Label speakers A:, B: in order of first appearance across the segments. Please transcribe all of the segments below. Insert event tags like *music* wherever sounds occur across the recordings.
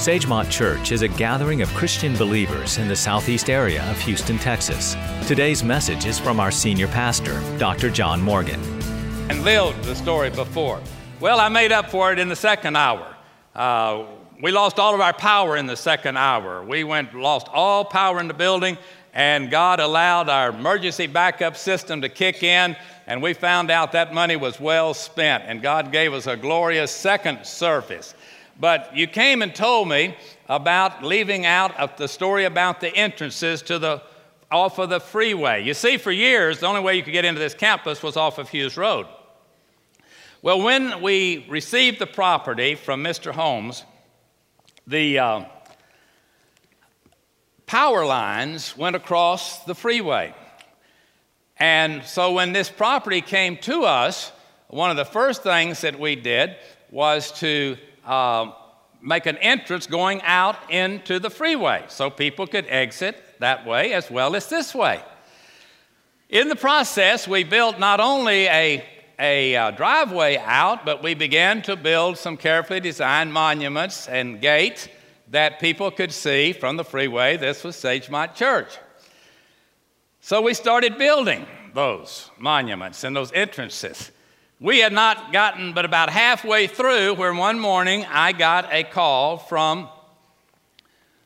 A: Sagemont Church is a gathering of Christian believers in the southeast area of Houston, Texas. Today's message is from our senior pastor, Dr. John Morgan.
B: And lived the story before. Well, I made up for it in the second hour. Uh, we lost all of our power in the second hour. We went lost all power in the building, and God allowed our emergency backup system to kick in, and we found out that money was well spent, and God gave us a glorious second service. But you came and told me about leaving out of the story about the entrances to the off of the freeway. You see, for years, the only way you could get into this campus was off of Hughes Road. Well, when we received the property from Mr. Holmes, the uh, power lines went across the freeway. And so when this property came to us, one of the first things that we did was to uh, make an entrance going out into the freeway so people could exit that way as well as this way. In the process, we built not only a, a uh, driveway out, but we began to build some carefully designed monuments and gates that people could see from the freeway. This was Sagemont Church. So we started building those monuments and those entrances. We had not gotten but about halfway through where one morning I got a call from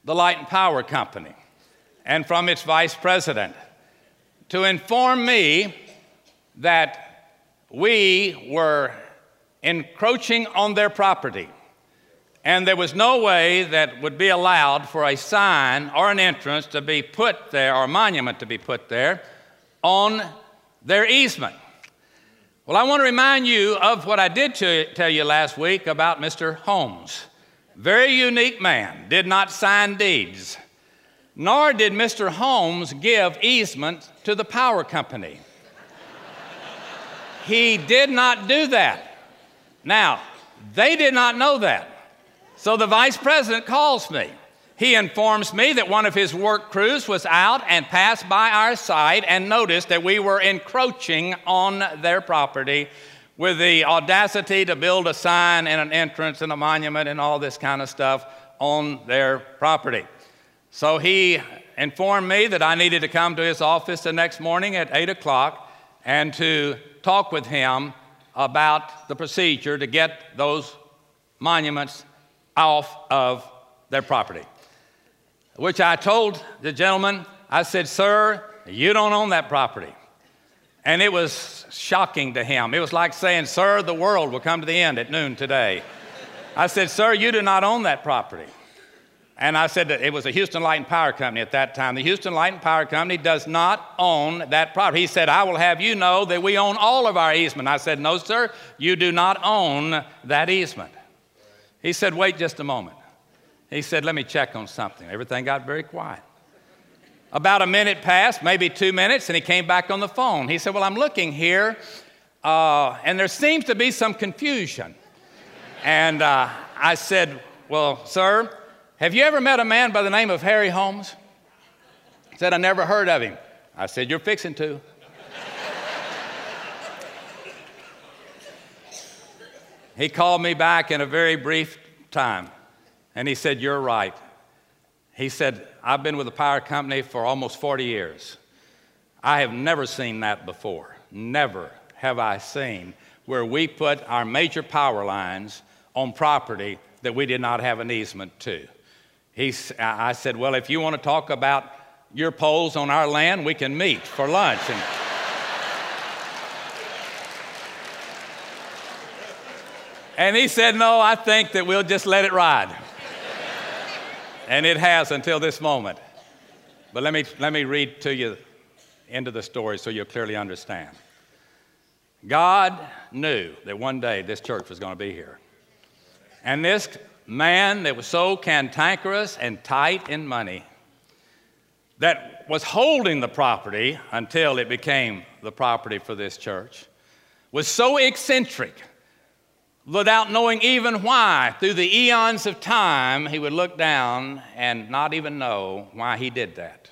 B: the Light and Power Company and from its vice president to inform me that we were encroaching on their property. And there was no way that would be allowed for a sign or an entrance to be put there or a monument to be put there on their easement. Well, I want to remind you of what I did tell you last week about Mr. Holmes. Very unique man, did not sign deeds, nor did Mr. Holmes give easement to the power company. *laughs* he did not do that. Now, they did not know that. So the vice president calls me. He informs me that one of his work crews was out and passed by our site and noticed that we were encroaching on their property with the audacity to build a sign and an entrance and a monument and all this kind of stuff on their property. So he informed me that I needed to come to his office the next morning at 8 o'clock and to talk with him about the procedure to get those monuments off of their property which I told the gentleman, I said, Sir, you don't own that property. And it was shocking to him. It was like saying, Sir, the world will come to the end at noon today. I said, Sir, you do not own that property. And I said that it was a Houston Light and Power Company at that time. The Houston Light and Power Company does not own that property. He said, I will have you know that we own all of our easement. I said, No, sir, you do not own that easement. He said, Wait just a moment. He said, Let me check on something. Everything got very quiet. About a minute passed, maybe two minutes, and he came back on the phone. He said, Well, I'm looking here, uh, and there seems to be some confusion. and uh, I said, Well, sir, have you ever met a man by the name of Harry Holmes? He said, I never heard of him. I said, You're fixing to. he called me back in a very brief time. And he said, You're right. He said, I've been with the power company for almost 40 years. I have never seen that before. Never have I seen where we put our major power lines on property that we did not have an easement to. He, I said, Well, if you want to talk about your poles on our land, we can meet for lunch. And, *laughs* and he said, No, I think that we'll just let it ride. And it has until this moment. But let me, let me read to you into the story so you'll clearly understand. God knew that one day this church was going to be here. And this man that was so cantankerous and tight in money that was holding the property until it became the property for this church was so eccentric without knowing even why, through the eons of time, he would look down and not even know why he did that.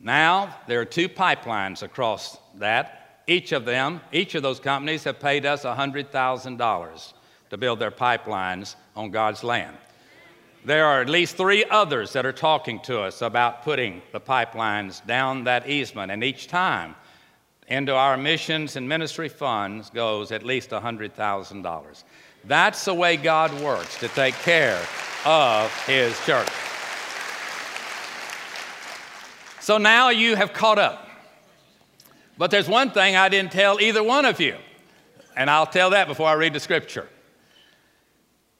B: Now, there are two pipelines across that. Each of them, each of those companies have paid us $100,000 to build their pipelines on God's land. There are at least three others that are talking to us about putting the pipelines down that easement, and each time into our missions and ministry funds goes at least $100,000. That's the way God works to take care of His church. So now you have caught up. But there's one thing I didn't tell either one of you, and I'll tell that before I read the scripture.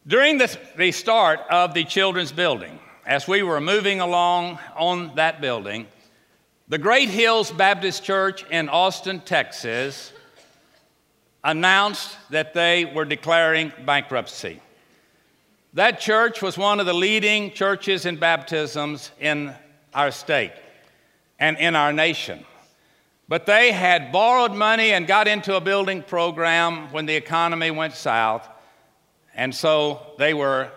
B: During the, the start of the children's building, as we were moving along on that building, the Great Hills Baptist Church in Austin, Texas, announced that they were declaring bankruptcy. That church was one of the leading churches in baptisms in our state and in our nation. But they had borrowed money and got into a building program when the economy went south, and so they were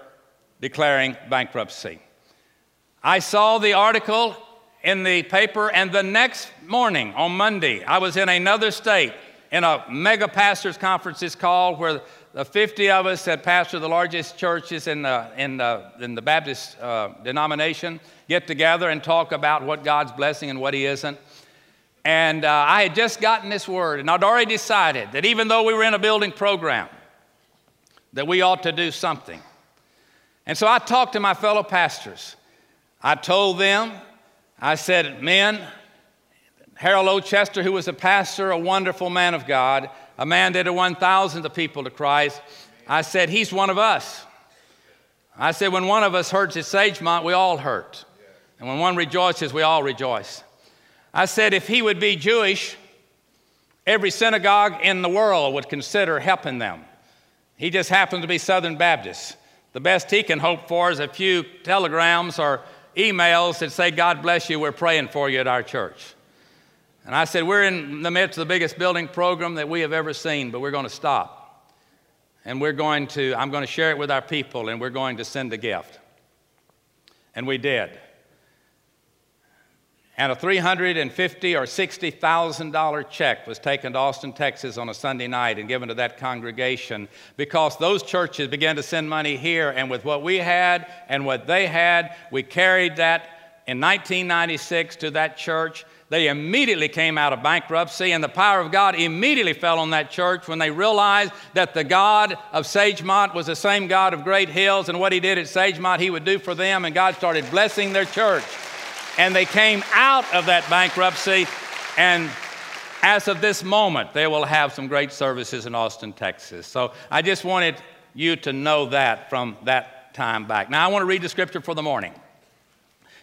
B: declaring bankruptcy. I saw the article in the paper, and the next morning, on Monday, I was in another state in a mega pastors conference it's called, where the 50 of us that pastor the largest churches in the, in the, in the Baptist uh, denomination get together and talk about what God's blessing and what He isn't. And uh, I had just gotten this word, and I'd already decided that even though we were in a building program, that we ought to do something. And so I talked to my fellow pastors. I told them, I said, men, Harold O'Chester, who was a pastor, a wonderful man of God, a man that had won thousands of people to Christ, I said, he's one of us. I said, when one of us hurts at Sagemont, we all hurt. And when one rejoices, we all rejoice. I said, if he would be Jewish, every synagogue in the world would consider helping them. He just happens to be Southern Baptist. The best he can hope for is a few telegrams or emails that say, God bless you, we're praying for you at our church. And I said, We're in the midst of the biggest building program that we have ever seen, but we're going to stop. And we're going to, I'm going to share it with our people, and we're going to send a gift. And we did and a 350 or $60,000 check was taken to Austin, Texas on a Sunday night and given to that congregation because those churches began to send money here. And with what we had and what they had, we carried that in 1996 to that church. They immediately came out of bankruptcy, and the power of God immediately fell on that church when they realized that the God of Sagemont was the same God of Great Hills, and what He did at Sagemont, He would do for them, and God started blessing their church and they came out of that bankruptcy. And as of this moment, they will have some great services in Austin, Texas. So I just wanted you to know that from that time back. Now, I want to read the scripture for the morning.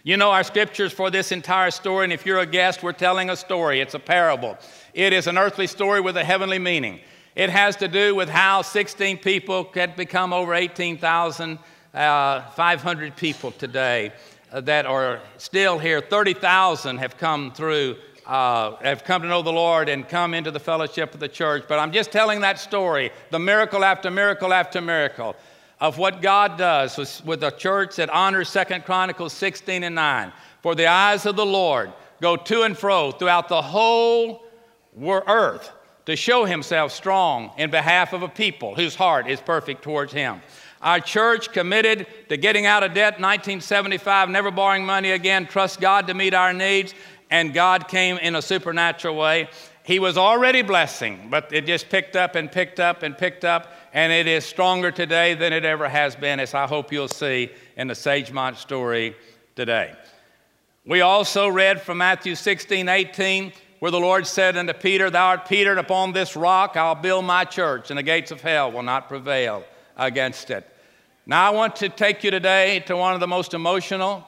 B: You know our scriptures for this entire story, and if you're a guest, we're telling a story. It's a parable. It is an earthly story with a heavenly meaning. It has to do with how 16 people had become over 18,500 uh, people today. That are still here. 30,000 have come through, uh, have come to know the Lord and come into the fellowship of the church. But I'm just telling that story, the miracle after miracle after miracle of what God does with, with a church that honors Second Chronicles 16 and 9. For the eyes of the Lord go to and fro throughout the whole earth to show himself strong in behalf of a people whose heart is perfect towards him. Our church committed to getting out of debt in 1975, never borrowing money again, trust God to meet our needs, and God came in a supernatural way. He was already blessing, but it just picked up and picked up and picked up, and it is stronger today than it ever has been, as I hope you'll see in the Sagemont story today. We also read from Matthew 16, 18, where the Lord said unto Peter, Thou art Peter, and upon this rock I'll build my church, and the gates of hell will not prevail against it. Now, I want to take you today to one of the most emotional,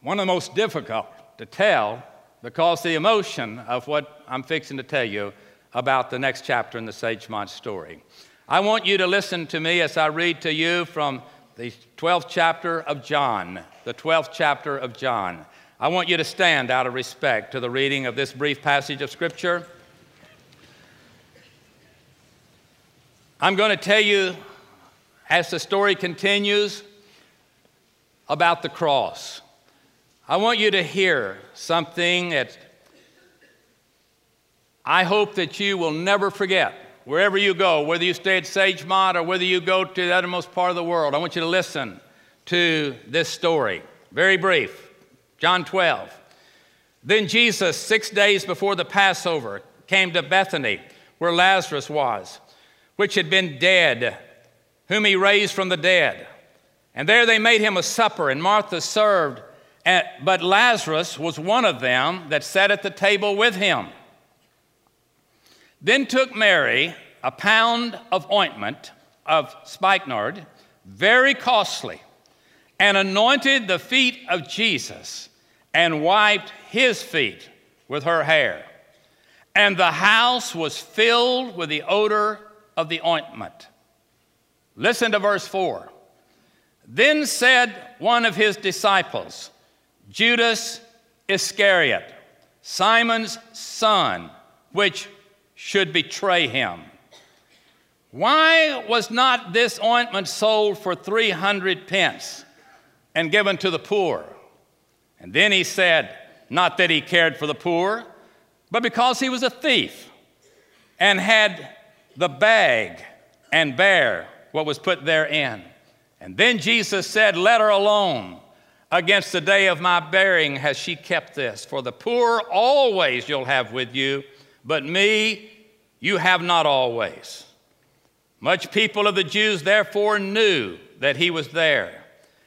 B: one of the most difficult to tell because the emotion of what I'm fixing to tell you about the next chapter in the Sagemont story. I want you to listen to me as I read to you from the 12th chapter of John, the 12th chapter of John. I want you to stand out of respect to the reading of this brief passage of Scripture. I'm going to tell you as the story continues about the cross. I want you to hear something that I hope that you will never forget. Wherever you go, whether you stay at Sagemont or whether you go to the uttermost part of the world, I want you to listen to this story. Very brief. John 12. Then Jesus, six days before the Passover, came to Bethany, where Lazarus was, which had been dead, whom he raised from the dead. And there they made him a supper, and Martha served. But Lazarus was one of them that sat at the table with him. Then took Mary a pound of ointment of spikenard, very costly, and anointed the feet of Jesus and wiped his feet with her hair. And the house was filled with the odor of the ointment. Listen to verse 4. Then said one of his disciples, Judas Iscariot, Simon's son, which should betray him. Why was not this ointment sold for 300 pence and given to the poor? And then he said, Not that he cared for the poor, but because he was a thief and had the bag and bare what was put therein. And then Jesus said, Let her alone. Against the day of my burying has she kept this. For the poor always you'll have with you, but me you have not always. Much people of the Jews therefore knew that he was there.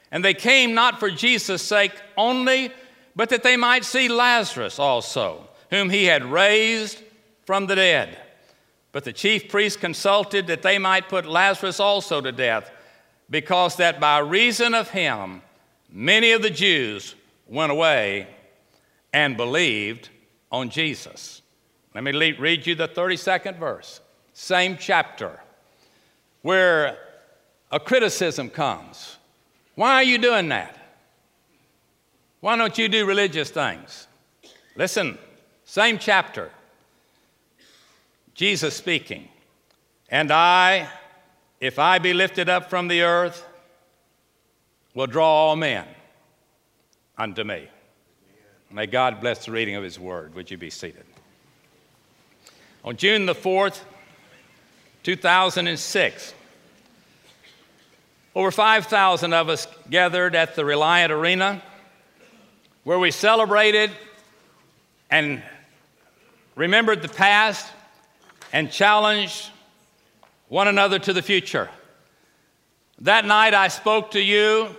B: And they came not for Jesus' sake only, but that they might see Lazarus also, whom he had raised from the dead. But the chief priests consulted that they might put Lazarus also to death, because that by reason of him many of the Jews went away and believed on Jesus. Let me read you the 32nd verse, same chapter where a criticism comes. Why are you doing that? Why don't you do religious things? Listen, same chapter. Jesus speaking. And I, if I be lifted up from the earth, will draw all men unto me. May God bless the reading of his word. Would you be seated? On June the 4th, 2006, over 5,000 of us gathered at the Reliant Arena where we celebrated and remembered the past and challenged one another to the future. That night I spoke to you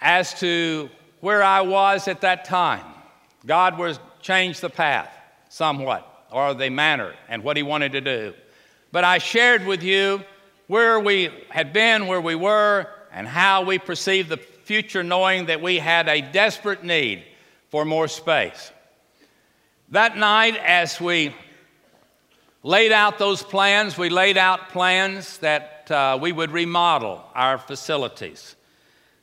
B: as to where I was at that time. God was changed the path somewhat, or the manner, and what He wanted to do. But I shared with you where we had been, where we were, and how we perceived the future, knowing that we had a desperate need for more space. That night, as we laid out those plans, we laid out plans that uh, we would remodel our facilities,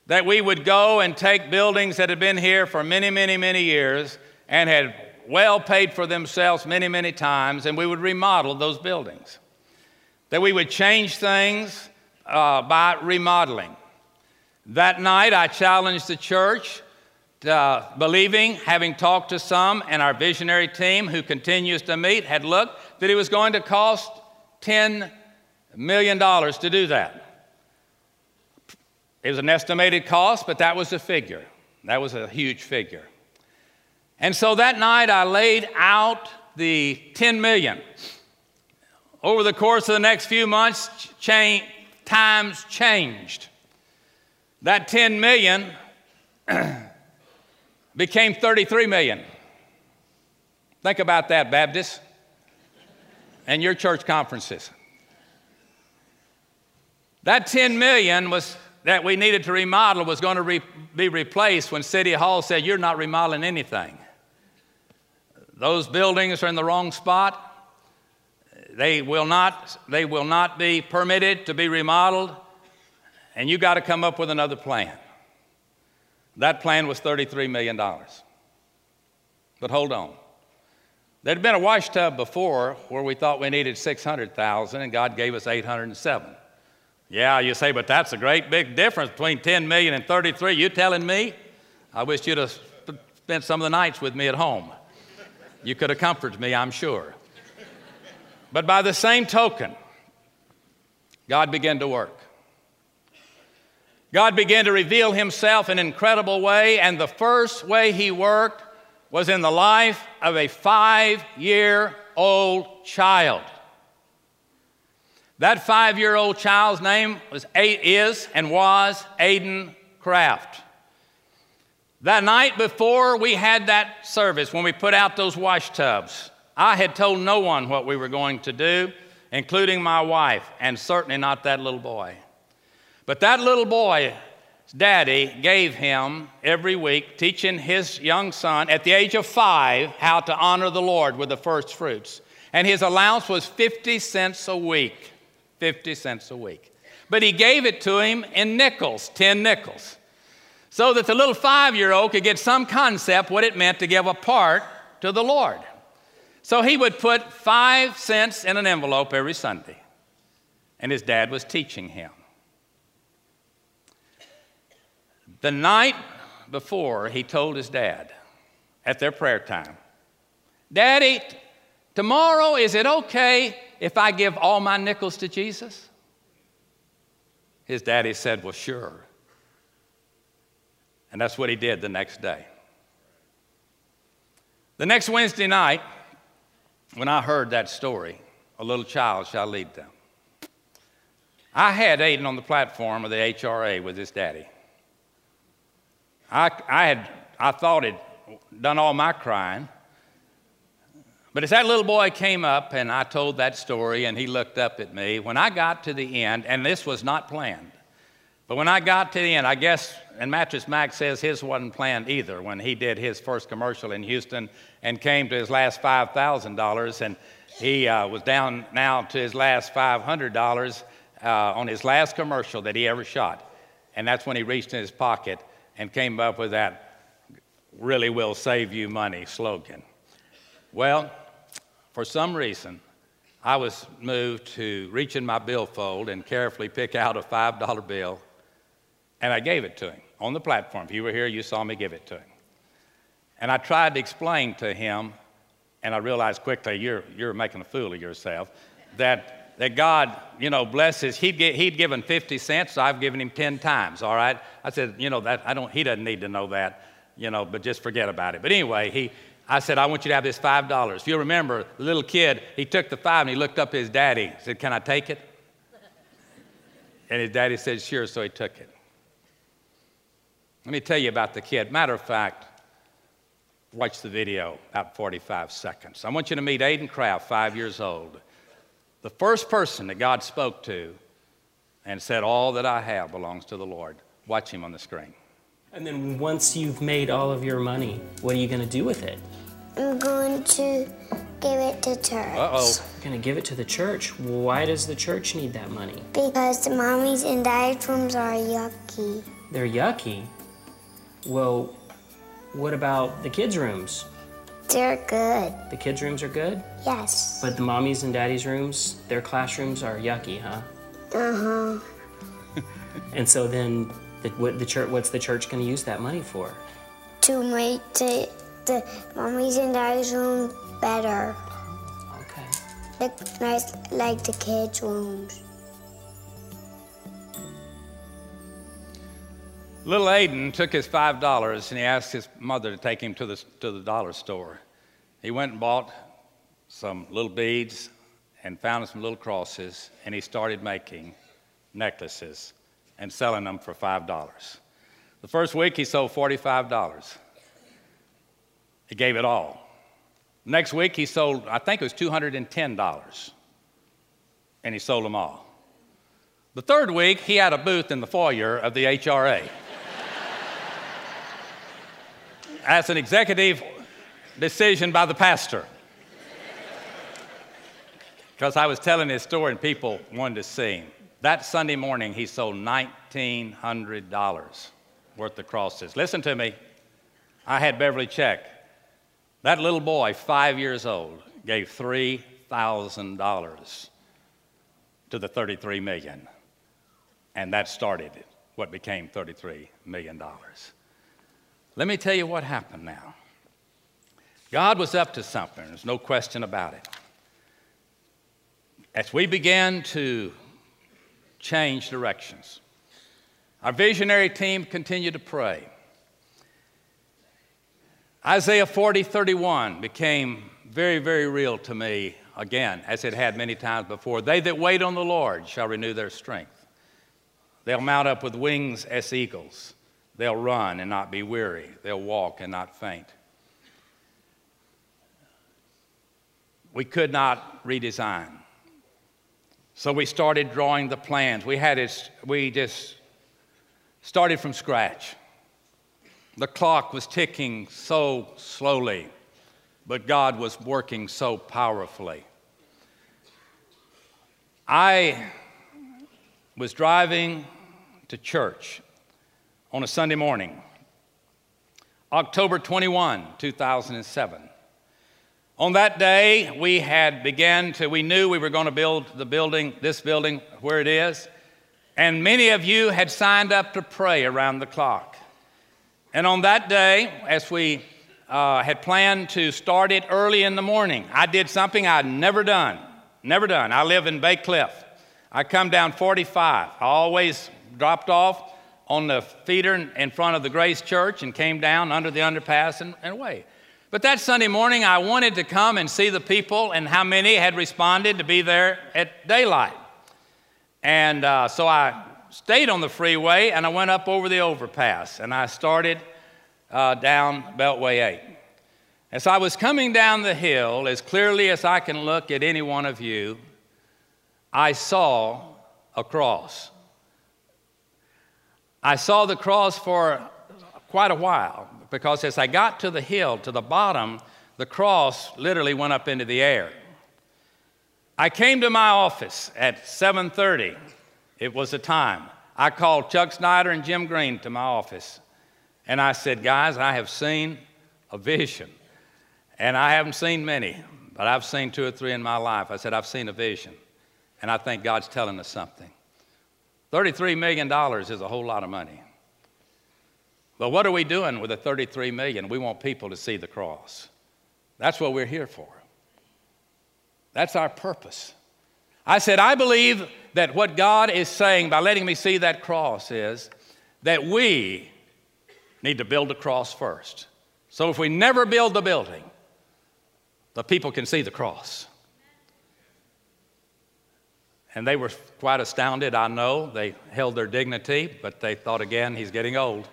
B: that we would go and take buildings that had been here for many, many, many years and had well paid for themselves many, many times, and we would remodel those buildings that we would change things uh, by remodeling. That night, I challenged the church, uh, believing, having talked to some, and our visionary team, who continues to meet, had looked that it was going to cost $10 million to do that. It was an estimated cost, but that was a figure. That was a huge figure. And so that night, I laid out the 10 million. Over the course of the next few months, change, times changed. That 10 million *clears throat* became 33 million. Think about that, Baptist, and your church conferences. That 10 million was that we needed to remodel was going to re- be replaced when City Hall said, You're not remodeling anything. Those buildings are in the wrong spot. They will not, they will not be permitted to be remodeled, and you got to come up with another plan. That plan was $33 million. But hold on. There'd been a wash tub before where we thought we needed 600,000 and God gave us 807. Yeah, you say, but that's a great big difference between 10 million and 33. You telling me? I wish you'd have spent some of the nights with me at home. You could have comforted me, I'm sure. But by the same token, God began to work. God began to reveal himself in an incredible way, and the first way he worked was in the life of a five year old child. That five year old child's name was, is and was Aiden Kraft. That night before we had that service, when we put out those wash tubs, I had told no one what we were going to do, including my wife, and certainly not that little boy. But that little boy, daddy gave him every week, teaching his young son at the age of five how to honor the Lord with the first fruits. And his allowance was 50 cents a week. 50 cents a week. But he gave it to him in nickels, 10 nickels, so that the little five year old could get some concept what it meant to give a part to the Lord. So he would put five cents in an envelope every Sunday, and his dad was teaching him. The night before, he told his dad at their prayer time, Daddy, tomorrow, is it okay if I give all my nickels to Jesus? His daddy said, Well, sure. And that's what he did the next day. The next Wednesday night, when I heard that story, a little child shall lead them. I had Aiden on the platform of the HRA with his daddy. I, I had, I thought he'd done all my crying. But as that little boy came up and I told that story and he looked up at me, when I got to the end, and this was not planned, but when I got to the end, I guess, and Mattress Mac says his wasn't planned either when he did his first commercial in Houston and came to his last $5,000 and he uh, was down now to his last $500 uh, on his last commercial that he ever shot. And that's when he reached in his pocket and came up with that really will save you money slogan. Well, for some reason, I was moved to reach in my billfold and carefully pick out a $5 bill, and I gave it to him on the platform. If you were here, you saw me give it to him. And I tried to explain to him, and I realized quickly, you're, you're making a fool of yourself, that, that God, you know, blesses. He'd, get, he'd given 50 cents, so I've given him 10 times, all right? I said, you know, that, I don't, he doesn't need to know that, you know, but just forget about it. But anyway, he, I said, I want you to have this $5. If you remember, the little kid, he took the five and he looked up his daddy, said, Can I take it? And his daddy said, Sure, so he took it. Let me tell you about the kid. Matter of fact, watch the video, about 45 seconds. I want you to meet Aiden Kraft, five years old. The first person that God spoke to and said, All that I have belongs to the Lord. Watch him on the screen.
C: And then once you've made all of your money, what are you going to do with it?
D: I'm going to give it to church.
B: Uh-oh.
C: You're going to give it to the church. Why does the church need that money?
D: Because the mommies and daddy's rooms are yucky.
C: They're yucky. Well, what about the kids' rooms?
D: They're good.
C: The kids' rooms are good,
D: Yes.
C: but the mommies and daddies' rooms, their classrooms are yucky, huh?
D: Uh-huh. *laughs*
C: And so then, the, what the church? What's the church going to use that money for?
D: To make the, the mommies and daddy's room better.
C: Okay.
D: Like, nice like the kids' rooms.
B: Little Aiden took his five dollars and he asked his mother to take him to the, to the dollar store. He went and bought some little beads and found some little crosses and he started making necklaces and selling them for five dollars. The first week he sold forty-five dollars. He gave it all. Next week he sold, I think it was two hundred and ten dollars, and he sold them all. The third week he had a booth in the foyer of the HRA. As an executive decision by the pastor. Because I was telling his story and people wanted to see him. That Sunday morning, he sold $1,900 worth of crosses. Listen to me. I had Beverly check. That little boy, five years old, gave $3,000 to the 33 million. And that started what became $33 million. Let me tell you what happened now. God was up to something, there's no question about it. As we began to change directions, Our visionary team continued to pray. Isaiah 40, 31 became very, very real to me again, as it had many times before. They that wait on the Lord shall renew their strength. They'll mount up with wings as eagles. They'll run and not be weary. They'll walk and not faint. We could not redesign. So we started drawing the plans. We had it, we just started from scratch. The clock was ticking so slowly, but God was working so powerfully. I was driving to church on a Sunday morning, October 21, 2007. On that day, we had began to, we knew we were going to build the building, this building where it is, and many of you had signed up to pray around the clock. And on that day, as we uh, had planned to start it early in the morning, I did something I'd never done. Never done. I live in Bacliff. I come down 45. I always dropped off on the feeder in front of the Grace Church and came down under the underpass and, and away. But that Sunday morning, I wanted to come and see the people and how many had responded to be there at daylight. And uh, so I stayed on the freeway and I went up over the overpass and I started uh, down Beltway 8. As I was coming down the hill, as clearly as I can look at any one of you, I saw a cross. I saw the cross for quite a while because as I got to the hill, to the bottom, the cross literally went up into the air. I came to my office at 7:30. It was the time. I called Chuck Snyder and Jim Green to my office. And I said, "Guys, I have seen a vision. And I haven't seen many, but I've seen two or three in my life. I said, I've seen a vision. And I think God's telling us something. $33 million is a whole lot of money. But what are we doing with the 33 million? We want people to see the cross. That's what we're here for. That's our purpose. I said, I believe that what God is saying by letting me see that cross is that we need to build a cross first. So if we never build the building, the people can see the cross. And they were quite astounded, I know. They held their dignity, but they thought again, he's getting old.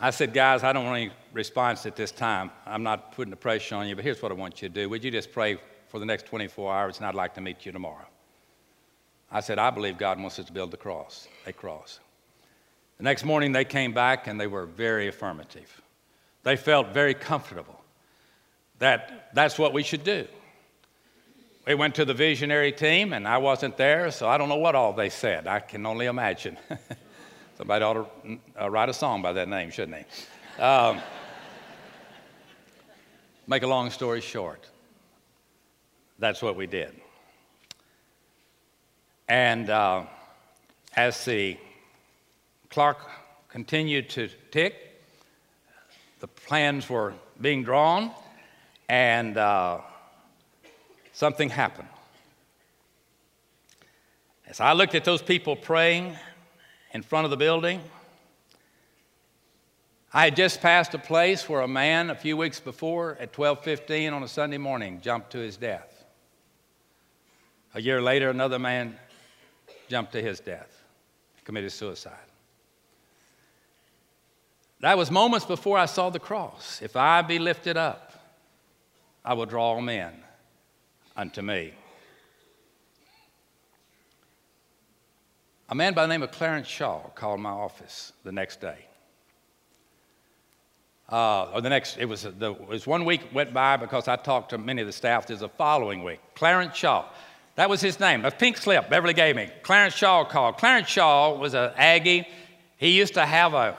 B: I said, guys, I don't want any response at this time. I'm not putting the pressure on you, but here's what I want you to do. Would you just pray for the next 24 hours, and I'd like to meet you tomorrow? I said, I believe God wants us to build the cross, a cross. The next morning, they came back and they were very affirmative. They felt very comfortable that that's what we should do. We went to the visionary team, and I wasn't there, so I don't know what all they said. I can only imagine. *laughs* Somebody ought to uh, write a song by that name, shouldn't they? Um, make a long story short, that's what we did. And uh, as the clock continued to tick, the plans were being drawn, and uh, something happened. As I looked at those people praying, in front of the building. I had just passed a place where a man a few weeks before at 12:15 on a Sunday morning jumped to his death. A year later another man jumped to his death, committed suicide. That was moments before I saw the cross. If I be lifted up, I will draw men unto me. A man by the name of Clarence Shaw called my office the next day. Uh, or the next, it was, the, it was one week went by because I talked to many of the staff. There's a following week. Clarence Shaw. That was his name, a pink slip Beverly gave me. Clarence Shaw called. Clarence Shaw was an Aggie. He used to have a,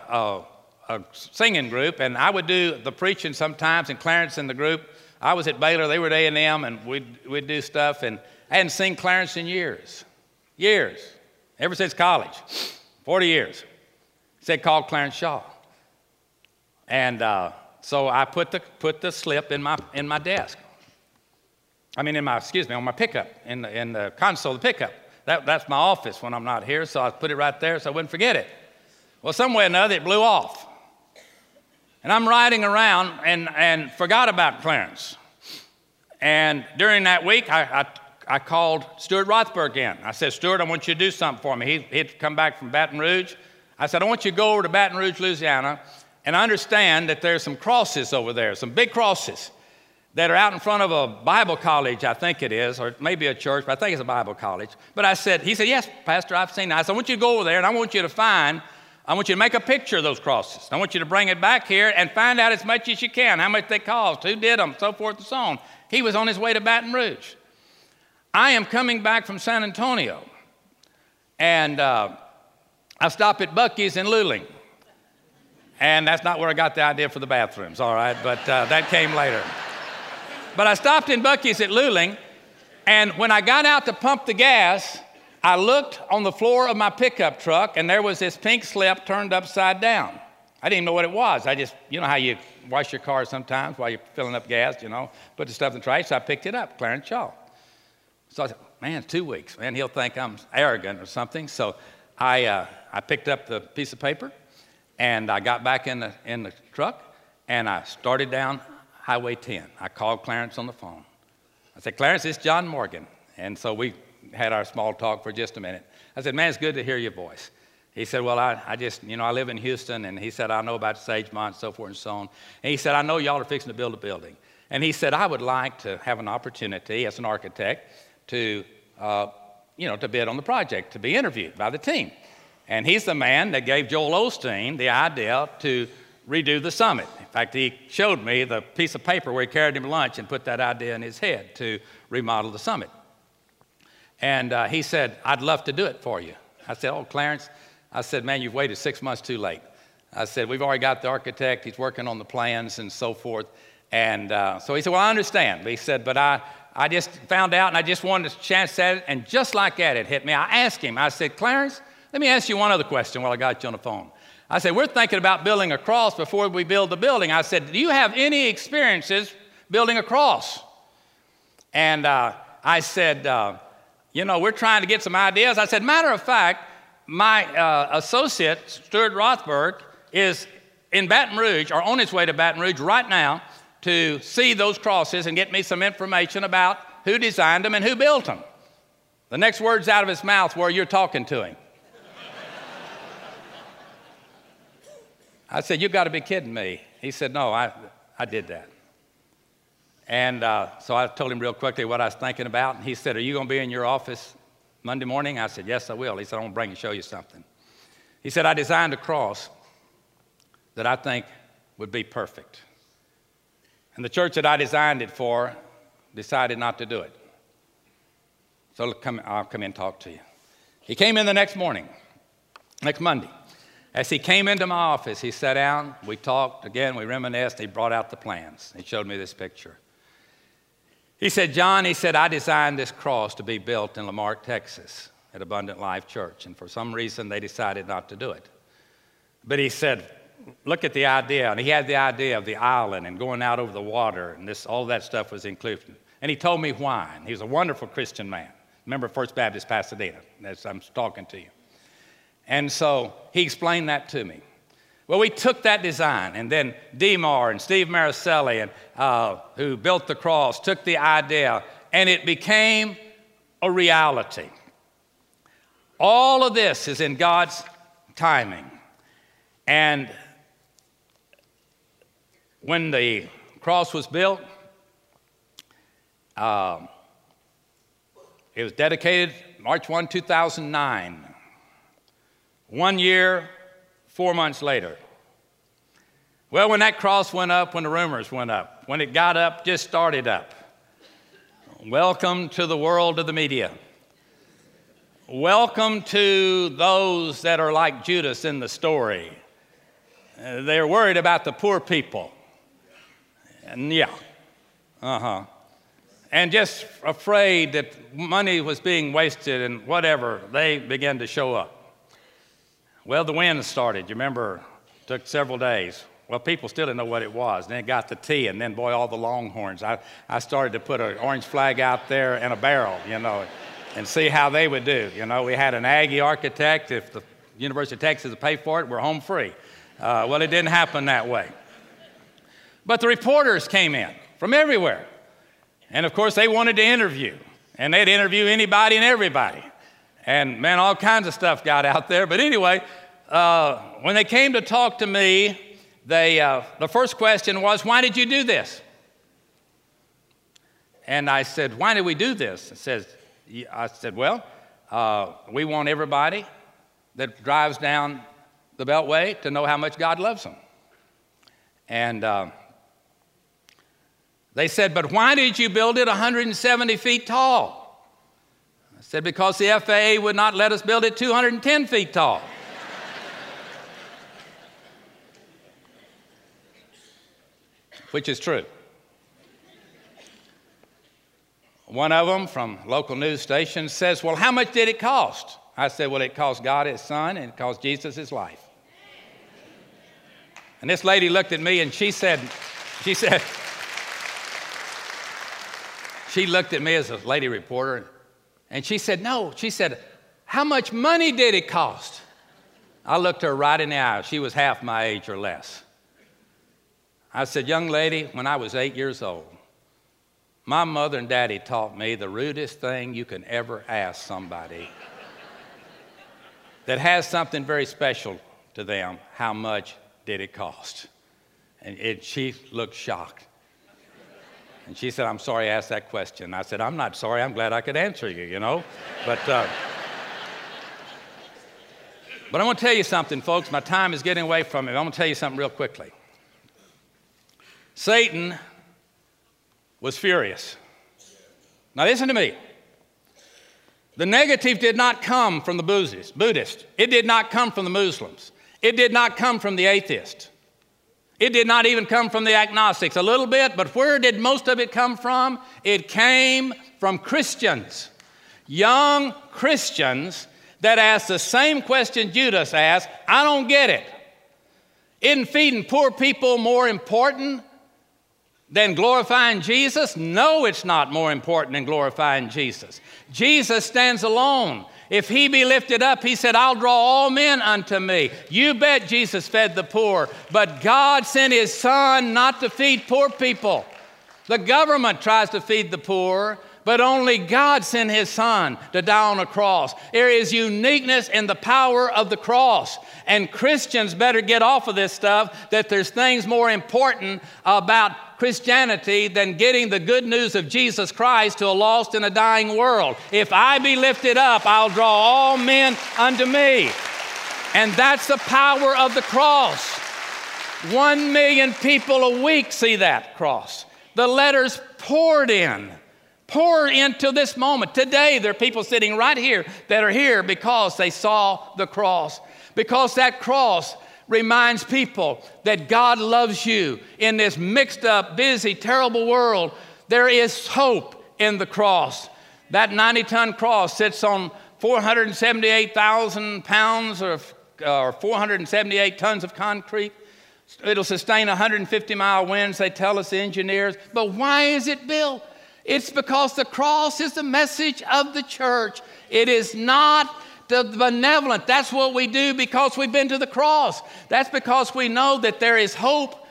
B: a, a singing group, and I would do the preaching sometimes, and Clarence in the group. I was at Baylor, they were at A&M, and we'd, we'd do stuff, and I hadn't seen Clarence in years. Years ever since college, 40 years. Said, call Clarence Shaw. And uh, so I put the, put the slip in my, in my desk. I mean, in my, excuse me, on my pickup, in the, in the console the pickup. That, that's my office when I'm not here, so I put it right there so I wouldn't forget it. Well, some way or another, it blew off. And I'm riding around and, and forgot about Clarence. And during that week, I, I, I called Stuart Rothberg in. I said, Stuart, I want you to do something for me. He, he'd come back from Baton Rouge. I said, I want you to go over to Baton Rouge, Louisiana, and I understand that there's some crosses over there, some big crosses that are out in front of a Bible college, I think it is, or maybe a church, but I think it's a Bible college. But I said, he said, yes, Pastor, I've seen that. I said, I want you to go over there and I want you to find, I want you to make a picture of those crosses. I want you to bring it back here and find out as much as you can, how much they cost, who did them, so forth and so on. He was on his way to Baton Rouge. I am coming back from San Antonio, and uh, I stop at Buc-ee's in Luling. And that's not where I got the idea for the bathrooms, all right, but uh, that came later. But I stopped in Buc-ee's at Luling, and when I got out to pump the gas, I looked on the floor of my pickup truck, and there was this pink slip turned upside down. I didn't even know what it was. I just, you know how you wash your car sometimes while you're filling up gas, you know, put the stuff in the trash. So I picked it up, Clarence Shaw. So I said, man, two weeks, man, he'll think I'm arrogant or something. So I, uh, I picked up the piece of paper, and I got back in the, in the truck, and I started down Highway 10. I called Clarence on the phone. I said, Clarence, it's John Morgan. And so we had our small talk for just a minute. I said, man, it's good to hear your voice. He said, Well, I, I just, you know, I live in Houston. And he said, I know about Sagemont so forth and so on. And he said, I know y'all are fixing to build a building. And he said, I would like to have an opportunity as an architect to, uh, you know, to bid on the project, to be interviewed by the team. And he's the man that gave Joel Osteen the idea to redo the summit. In fact, he showed me the piece of paper where he carried him lunch and put that idea in his head to remodel the summit. And uh, he said, I'd love to do it for you. I said, Oh, Clarence, I said, Man, you've waited six months too late. I said, We've already got the architect, he's working on the plans and so forth. And uh, so he said, Well, I understand. But he said, But I, I just found out and I just wanted a chance at it. And just like that, it hit me. I asked him, I said, Clarence, let me ask you one other question while I got you on the phone. I said, We're thinking about building a cross before we build the building. I said, Do you have any experiences building a cross? And uh, I said, uh, You know, we're trying to get some ideas. I said, Matter of fact, my uh, associate, Stuart Rothberg, is in Baton Rouge or on his way to Baton Rouge right now to see those crosses and get me some information about who designed them and who built them. The next words out of his mouth were, You're talking to him. *laughs* I said, You've got to be kidding me. He said, No, I, I did that. And uh, so I told him real quickly what I was thinking about. And he said, Are you going to be in your office Monday morning? I said, Yes, I will. He said, I'm going to bring and show you something. He said, I designed a cross that I think would be perfect. And the church that I designed it for decided not to do it. So come, I'll come in and talk to you. He came in the next morning, next Monday. As he came into my office, he sat down, we talked again, we reminisced, he brought out the plans. He showed me this picture. He said, John, he said, I designed this cross to be built in La Marque, Texas at Abundant Life Church, and for some reason they decided not to do it. But he said, look at the idea, and he had the idea of the island and going out over the water, and this, all that stuff was included. And he told me why, and he was a wonderful Christian man. Remember First Baptist Pasadena, as I'm talking to you. And so he explained that to me. Well, we took that design, and then Demar and Steve Maricelli, and, uh, who built the cross, took the idea, and it became a reality. All of this is in God's timing. And when the cross was built, uh, it was dedicated March 1, 2009. One year, four months later. Well, when that cross went up, when the rumors went up, when it got up, just started up. Welcome to the world of the media. Welcome to those that are like Judas in the story. Uh, they're worried about the poor people. And yeah, uh huh. And just afraid that money was being wasted and whatever, they began to show up. Well, the wind started. You remember, took several days. well, people still didn't know what it was. Then it got the T, and then, boy, all the longhorns. I, I started to put an orange flag out there in a barrel, you know, and see how they would do. You know, we had an Aggie architect. If the University of Texas would pay for it, we're home free. Uh, well, it didn't happen that way. But the reporters came in from everywhere. And of course, they wanted to interview, and they'd interview anybody and everybody. And man, all kinds of stuff got out there. But anyway, uh, when they came to talk to me, they, uh, the first question was, Why did you do this? And I said, Why did we do this? It says, I said, Well, uh, we want everybody that drives down the Beltway to know how much God loves them. And uh, they said, But why did you build it 170 feet tall? I said, Because the FAA would not let us build it 210 feet tall. *laughs* Which is true. One of them from local news station says, Well, how much did it cost? I said, Well, it cost God his son and it cost Jesus his life. And this lady looked at me and she said, She said, she looked at me as a lady reporter and she said, No. She said, How much money did it cost? I looked her right in the eye. She was half my age or less. I said, Young lady, when I was eight years old, my mother and daddy taught me the rudest thing you can ever ask somebody that has something very special to them how much did it cost? And it, she looked shocked. And she said, I'm sorry I asked that question. I said, I'm not sorry. I'm glad I could answer you, you know? But, uh, but I want to tell you something, folks. My time is getting away from me. I want to tell you something real quickly. Satan was furious. Now, listen to me. The negative did not come from the Buddhists. Buddhist. It did not come from the Muslims. It did not come from the atheist. It did not even come from the agnostics, a little bit, but where did most of it come from? It came from Christians, young Christians that asked the same question Judas asked I don't get it. Isn't feeding poor people more important than glorifying Jesus? No, it's not more important than glorifying Jesus. Jesus stands alone. If he be lifted up, he said, I'll draw all men unto me. You bet Jesus fed the poor, but God sent his son not to feed poor people. The government tries to feed the poor, but only God sent his son to die on a cross. There is uniqueness in the power of the cross. And Christians better get off of this stuff that there's things more important about Christianity than getting the good news of Jesus Christ to a lost and a dying world. If I be lifted up, I'll draw all men unto me. And that's the power of the cross. One million people a week see that cross. The letters poured in, poured into this moment. Today, there are people sitting right here that are here because they saw the cross. Because that cross reminds people that God loves you in this mixed up, busy, terrible world. There is hope in the cross. That 90 ton cross sits on 478,000 pounds uh, or, or 478 tons of concrete. It'll sustain 150 mile winds, they tell us, the engineers. But why is it built? It's because the cross is the message of the church. It is not the benevolent. That's what we do because we've been to the cross. That's because we know that there is hope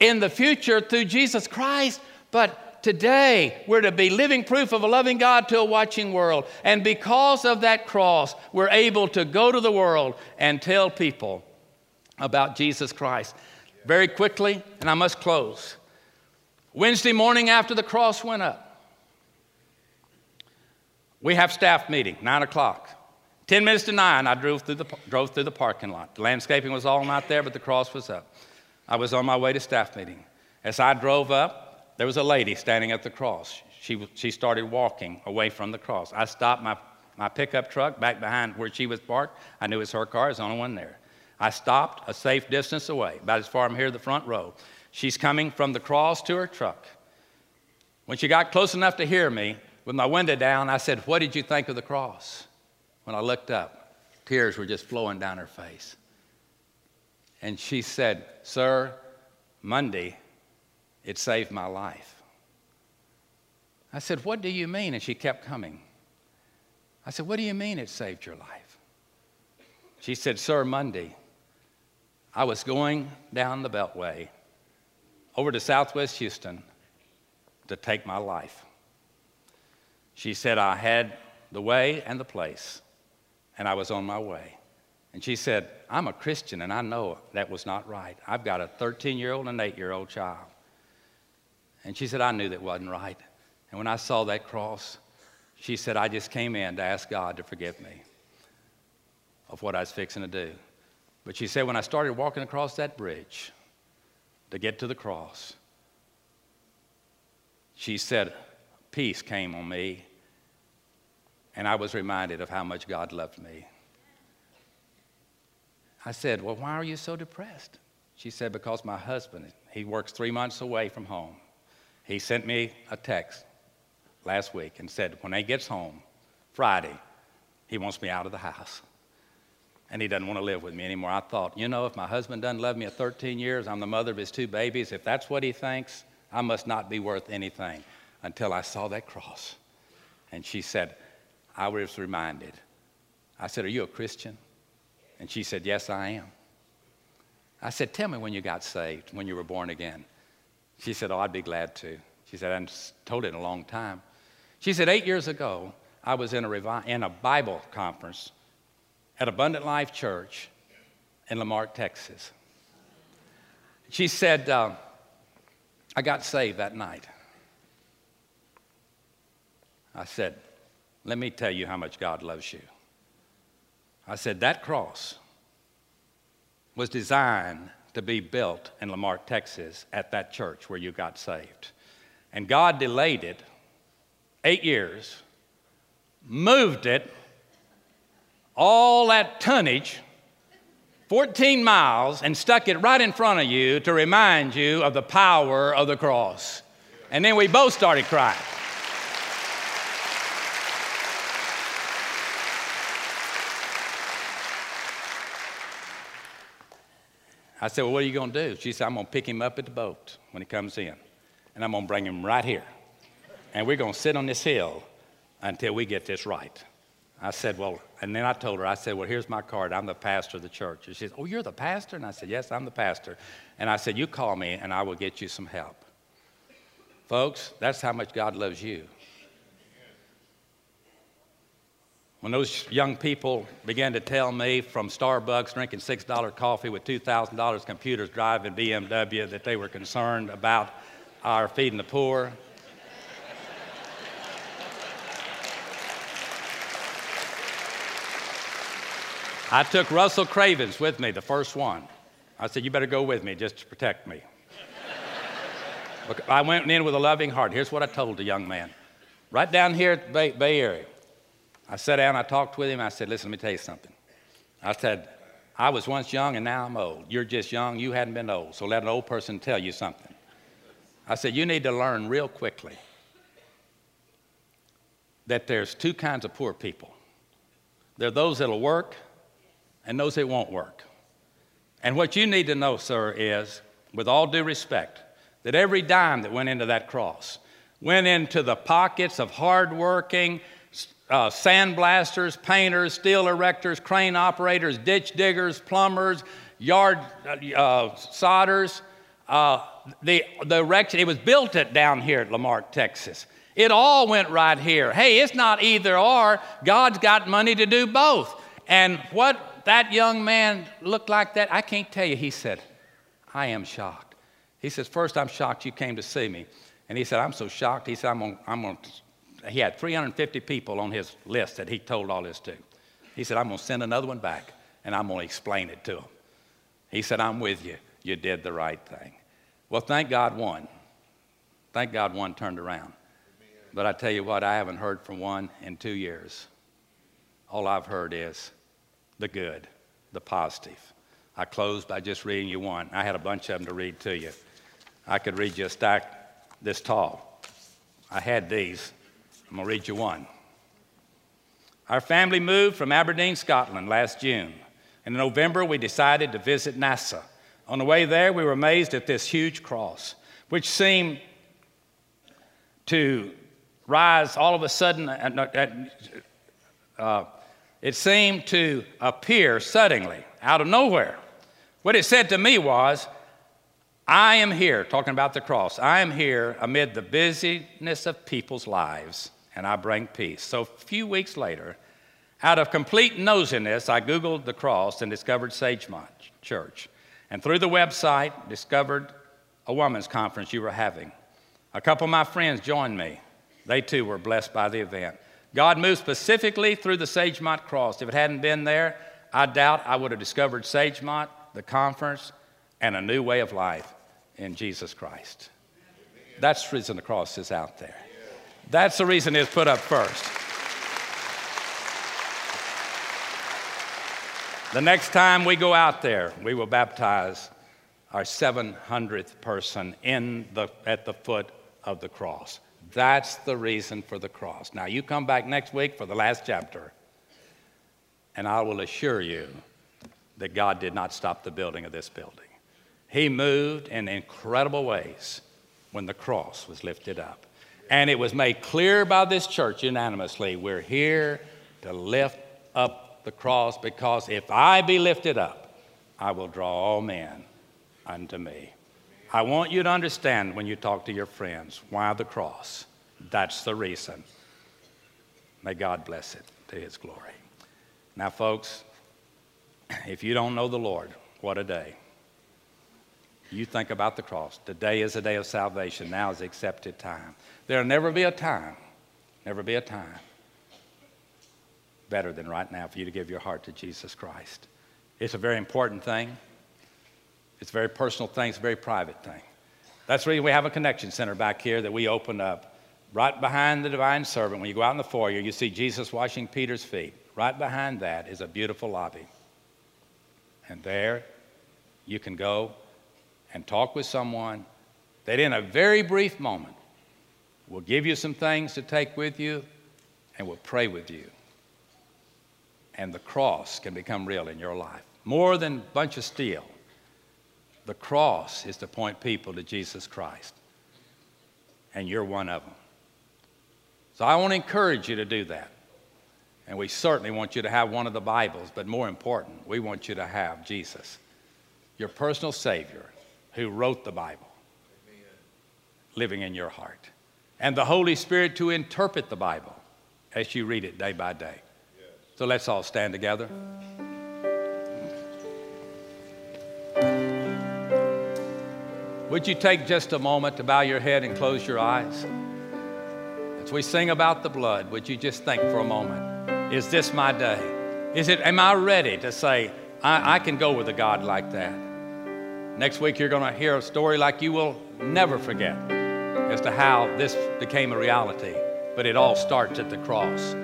B: in the future through Jesus Christ. But today, we're to be living proof of a loving God to a watching world. And because of that cross, we're able to go to the world and tell people about Jesus Christ. Very quickly, and I must close. Wednesday morning after the cross went up, we have staff meeting, 9 o'clock. 10 minutes to 9, I drove through, the, drove through the parking lot. The landscaping was all not there, but the cross was up. I was on my way to staff meeting. As I drove up, there was a lady standing at the cross. She, she started walking away from the cross. I stopped my, my pickup truck back behind where she was parked. I knew it was her car, there's only one there. I stopped a safe distance away, about as far from here, the front row. She's coming from the cross to her truck. When she got close enough to hear me, with my window down, I said, What did you think of the cross? When I looked up, tears were just flowing down her face. And she said, Sir, Monday, it saved my life. I said, What do you mean? And she kept coming. I said, What do you mean it saved your life? She said, Sir, Monday, I was going down the Beltway over to Southwest Houston to take my life. She said, I had the way and the place, and I was on my way. And she said, I'm a Christian, and I know that was not right. I've got a 13 year old and an 8 year old child. And she said, I knew that wasn't right. And when I saw that cross, she said, I just came in to ask God to forgive me of what I was fixing to do. But she said, when I started walking across that bridge to get to the cross, she said, peace came on me, and I was reminded of how much God loved me. I said, Well, why are you so depressed? She said, Because my husband, he works three months away from home. He sent me a text last week and said, When he gets home, Friday, he wants me out of the house. And he doesn't want to live with me anymore. I thought, you know, if my husband doesn't love me at 13 years, I'm the mother of his two babies. If that's what he thinks, I must not be worth anything until I saw that cross. And she said, I was reminded. I said, Are you a Christian? And she said, Yes, I am. I said, Tell me when you got saved, when you were born again. She said, Oh, I'd be glad to. She said, I haven't told it in a long time. She said, Eight years ago, I was in a, revi- in a Bible conference at Abundant Life Church in La Marque, Texas. She said, uh, I got saved that night. I said, Let me tell you how much God loves you. I said, That cross was designed to be built in La Marque, Texas, at that church where you got saved. And God delayed it eight years, moved it, all that tonnage, 14 miles, and stuck it right in front of you to remind you of the power of the cross. And then we both started crying. I said, Well, what are you going to do? She said, I'm going to pick him up at the boat when he comes in, and I'm going to bring him right here. And we're going to sit on this hill until we get this right. I said, Well, and then I told her, I said, Well, here's my card. I'm the pastor of the church. And she said, Oh, you're the pastor? And I said, Yes, I'm the pastor. And I said, You call me, and I will get you some help. Folks, that's how much God loves you. When those young people began to tell me from Starbucks drinking $6 coffee with $2,000 computers driving BMW that they were concerned about our feeding the poor, I took Russell Cravens with me, the first one. I said, You better go with me just to protect me. I went in with a loving heart. Here's what I told the young man. Right down here at the Bay, Bay Area, I sat down, I talked with him. I said, Listen, let me tell you something. I said, I was once young and now I'm old. You're just young, you hadn't been old. So let an old person tell you something. I said, You need to learn real quickly that there's two kinds of poor people there are those that'll work and those that won't work. And what you need to know, sir, is with all due respect, that every dime that went into that cross went into the pockets of hardworking, uh, sandblasters, painters, steel erectors, crane operators, ditch diggers, plumbers, yard uh, uh sodders. Uh, the, the erection, it was built at down here at La Marque, Texas. It all went right here. Hey, it's not either or. God's got money to do both. And what that young man looked like that, I can't tell you. He said, I am shocked. He says, First, I'm shocked you came to see me. And he said, I'm so shocked. He said, I'm going I'm to he had 350 people on his list that he told all this to. He said, I'm going to send another one back and I'm going to explain it to him. He said, I'm with you. You did the right thing. Well, thank God one. Thank God one turned around. But I tell you what, I haven't heard from one in two years. All I've heard is the good, the positive. I closed by just reading you one. I had a bunch of them to read to you. I could read you a stack this tall. I had these. I'm going to read you one. Our family moved from Aberdeen, Scotland last June. In November, we decided to visit NASA. On the way there, we were amazed at this huge cross, which seemed to rise all of a sudden. Uh, it seemed to appear suddenly out of nowhere. What it said to me was, I am here, talking about the cross, I am here amid the busyness of people's lives, and I bring peace. So a few weeks later, out of complete nosiness, I Googled the cross and discovered Sagemont Church. And through the website, discovered a women's conference you were having. A couple of my friends joined me. They too were blessed by the event. God moved specifically through the Sagemont cross. If it hadn't been there, I doubt I would have discovered Sagemont, the conference, and a new way of life in Jesus Christ. That's the reason the cross is out there. That's the reason it's put up first. The next time we go out there, we will baptize our 700th person in the, at the foot of the cross. That's the reason for the cross. Now, you come back next week for the last chapter, and I will assure you that God did not stop the building of this building. He moved in incredible ways when the cross was lifted up. And it was made clear by this church unanimously we're here to lift up the cross because if I be lifted up, I will draw all men unto me. I want you to understand when you talk to your friends why the cross. That's the reason. May God bless it to his glory. Now, folks, if you don't know the Lord, what a day you think about the cross. Today is a day of salvation. Now is the accepted time. There'll never be a time, never be a time better than right now for you to give your heart to Jesus Christ. It's a very important thing. It's a very personal thing. It's a very private thing. That's the reason we have a connection center back here that we open up right behind the divine servant. When you go out in the foyer, you see Jesus washing Peter's feet. Right behind that is a beautiful lobby. And there you can go and talk with someone that, in a very brief moment, will give you some things to take with you and will pray with you. And the cross can become real in your life. More than a bunch of steel, the cross is to point people to Jesus Christ. And you're one of them. So I want to encourage you to do that. And we certainly want you to have one of the Bibles, but more important, we want you to have Jesus, your personal Savior, who wrote the Bible Amen. living in your heart. And the Holy Spirit to interpret the Bible as you read it day by day. Yes. So let's all stand together. Would you take just a moment to bow your head and close your eyes? As we sing about the blood, would you just think for a moment, is this my day? Is it, am I ready to say, I, I can go with a God like that? Next week, you're going to hear a story like you will never forget as to how this became a reality. But it all starts at the cross.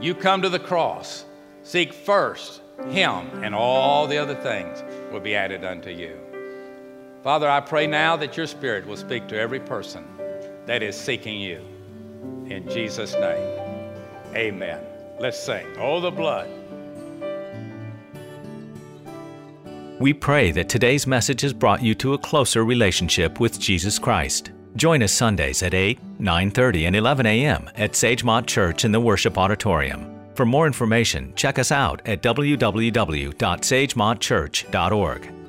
B: You come to the cross, seek first Him, and all the other things will be added unto you. Father, I pray now that your Spirit will speak to every person that is seeking you. In Jesus' name, amen. Let's sing. Oh, the blood.
A: We pray that today's message has brought you to a closer relationship with Jesus Christ. Join us Sundays at 8, 9:30 and 11 a.m. at Sagemont Church in the Worship Auditorium. For more information, check us out at www.sagemontchurch.org.